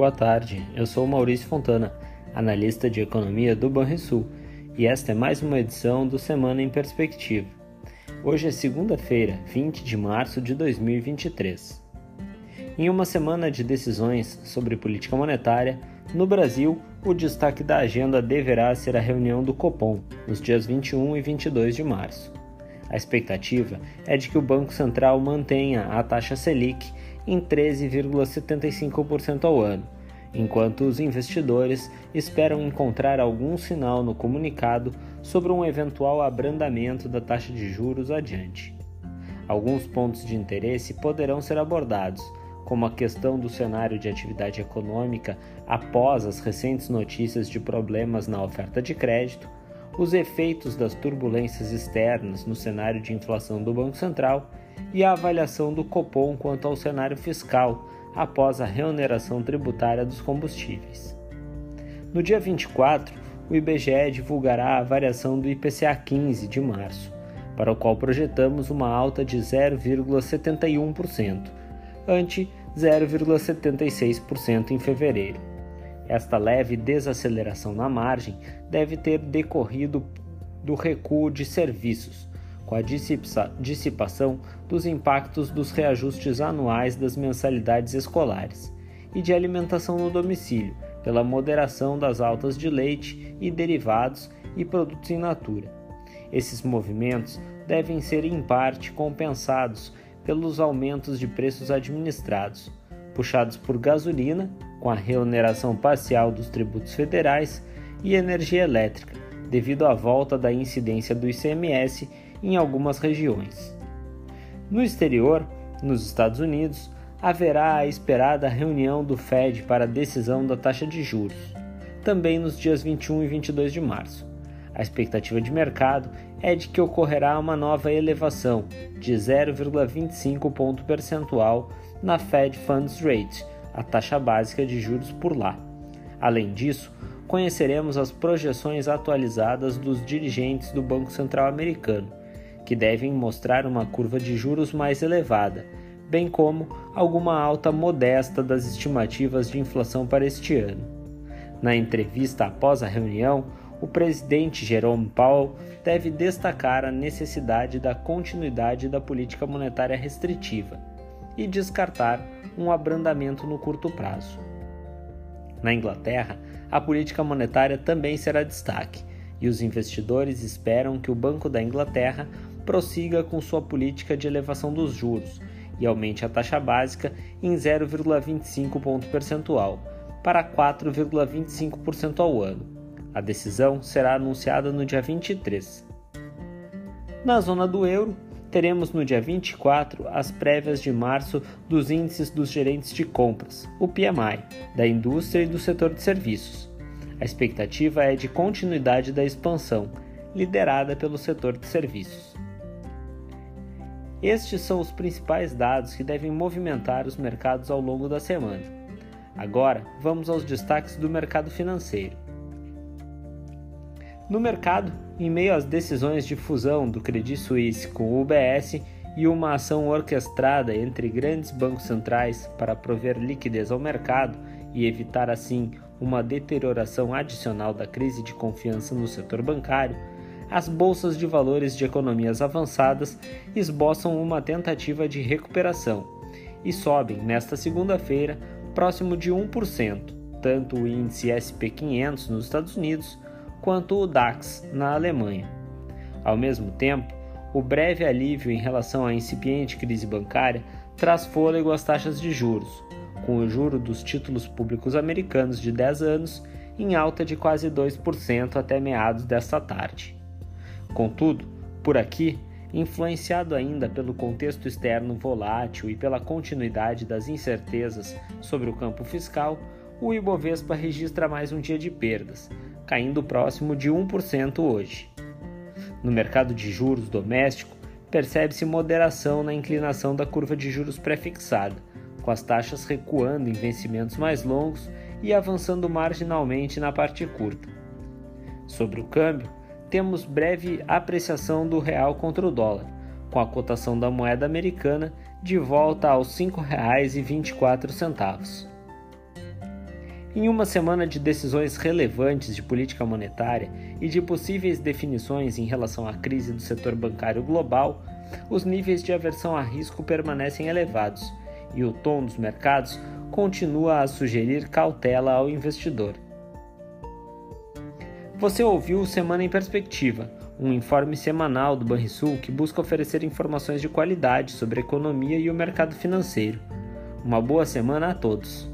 Boa tarde, eu sou Maurício Fontana, analista de economia do Banrisul, e esta é mais uma edição do Semana em Perspectiva. Hoje é segunda-feira, 20 de março de 2023. Em uma semana de decisões sobre política monetária, no Brasil, o destaque da agenda deverá ser a reunião do Copom, nos dias 21 e 22 de março. A expectativa é de que o Banco Central mantenha a taxa Selic em 13,75% ao ano, enquanto os investidores esperam encontrar algum sinal no comunicado sobre um eventual abrandamento da taxa de juros adiante. Alguns pontos de interesse poderão ser abordados, como a questão do cenário de atividade econômica após as recentes notícias de problemas na oferta de crédito, os efeitos das turbulências externas no cenário de inflação do Banco Central e a avaliação do Copom quanto ao cenário fiscal após a reoneração tributária dos combustíveis. No dia 24, o IBGE divulgará a variação do IPCA 15 de março, para o qual projetamos uma alta de 0,71%, ante 0,76% em fevereiro. Esta leve desaceleração na margem deve ter decorrido do recuo de serviços, com a dissipação dos impactos dos reajustes anuais das mensalidades escolares e de alimentação no domicílio, pela moderação das altas de leite e derivados e produtos in natura. Esses movimentos devem ser em parte compensados pelos aumentos de preços administrados, puxados por gasolina, com a reoneração parcial dos tributos federais, e energia elétrica, devido à volta da incidência do ICMS em algumas regiões. No exterior, nos Estados Unidos, haverá a esperada reunião do Fed para a decisão da taxa de juros, também nos dias 21 e 22 de março. A expectativa de mercado é de que ocorrerá uma nova elevação de 0,25 ponto percentual na Fed Funds Rate, a taxa básica de juros por lá. Além disso, conheceremos as projeções atualizadas dos dirigentes do Banco Central americano, que devem mostrar uma curva de juros mais elevada, bem como alguma alta modesta das estimativas de inflação para este ano. Na entrevista após a reunião, o presidente Jerome Powell deve destacar a necessidade da continuidade da política monetária restritiva e descartar um abrandamento no curto prazo. Na Inglaterra, a política monetária também será destaque, e os investidores esperam que o Banco da Inglaterra prossiga com sua política de elevação dos juros e aumente a taxa básica em 0,25 ponto percentual para 4,25% ao ano. A decisão será anunciada no dia 23. Na zona do euro, teremos no dia 24 as prévias de março dos índices dos gerentes de compras, o PMI, da indústria e do setor de serviços. A expectativa é de continuidade da expansão, liderada pelo setor de serviços. Estes são os principais dados que devem movimentar os mercados ao longo da semana. Agora, vamos aos destaques do mercado financeiro. No mercado, em meio às decisões de fusão do Credit Suisse com o UBS e uma ação orquestrada entre grandes bancos centrais para prover liquidez ao mercado e evitar assim uma deterioração adicional da crise de confiança no setor bancário, as bolsas de valores de economias avançadas esboçam uma tentativa de recuperação e sobem nesta segunda-feira próximo de 1%, tanto o índice SP500 nos Estados Unidos quanto o DAX na Alemanha. Ao mesmo tempo, o breve alívio em relação à incipiente crise bancária traz fôlego às taxas de juros, com o juro dos títulos públicos americanos de 10 anos em alta de quase 2% até meados desta tarde. Contudo, por aqui, influenciado ainda pelo contexto externo volátil e pela continuidade das incertezas sobre o campo fiscal, o Ibovespa registra mais um dia de perdas, caindo próximo de 1% hoje. No mercado de juros doméstico, percebe-se moderação na inclinação da curva de juros pré-fixada, com as taxas recuando em vencimentos mais longos e avançando marginalmente na parte curta. Sobre o câmbio, temos breve apreciação do real contra o dólar, com a cotação da moeda americana de volta aos R$ 5,24. Em uma semana de decisões relevantes de política monetária e de possíveis definições em relação à crise do setor bancário global, os níveis de aversão a risco permanecem elevados e o tom dos mercados continua a sugerir cautela ao investidor. Você ouviu o Semana em Perspectiva, um informe semanal do Banrisul que busca oferecer informações de qualidade sobre a economia e o mercado financeiro. Uma boa semana a todos!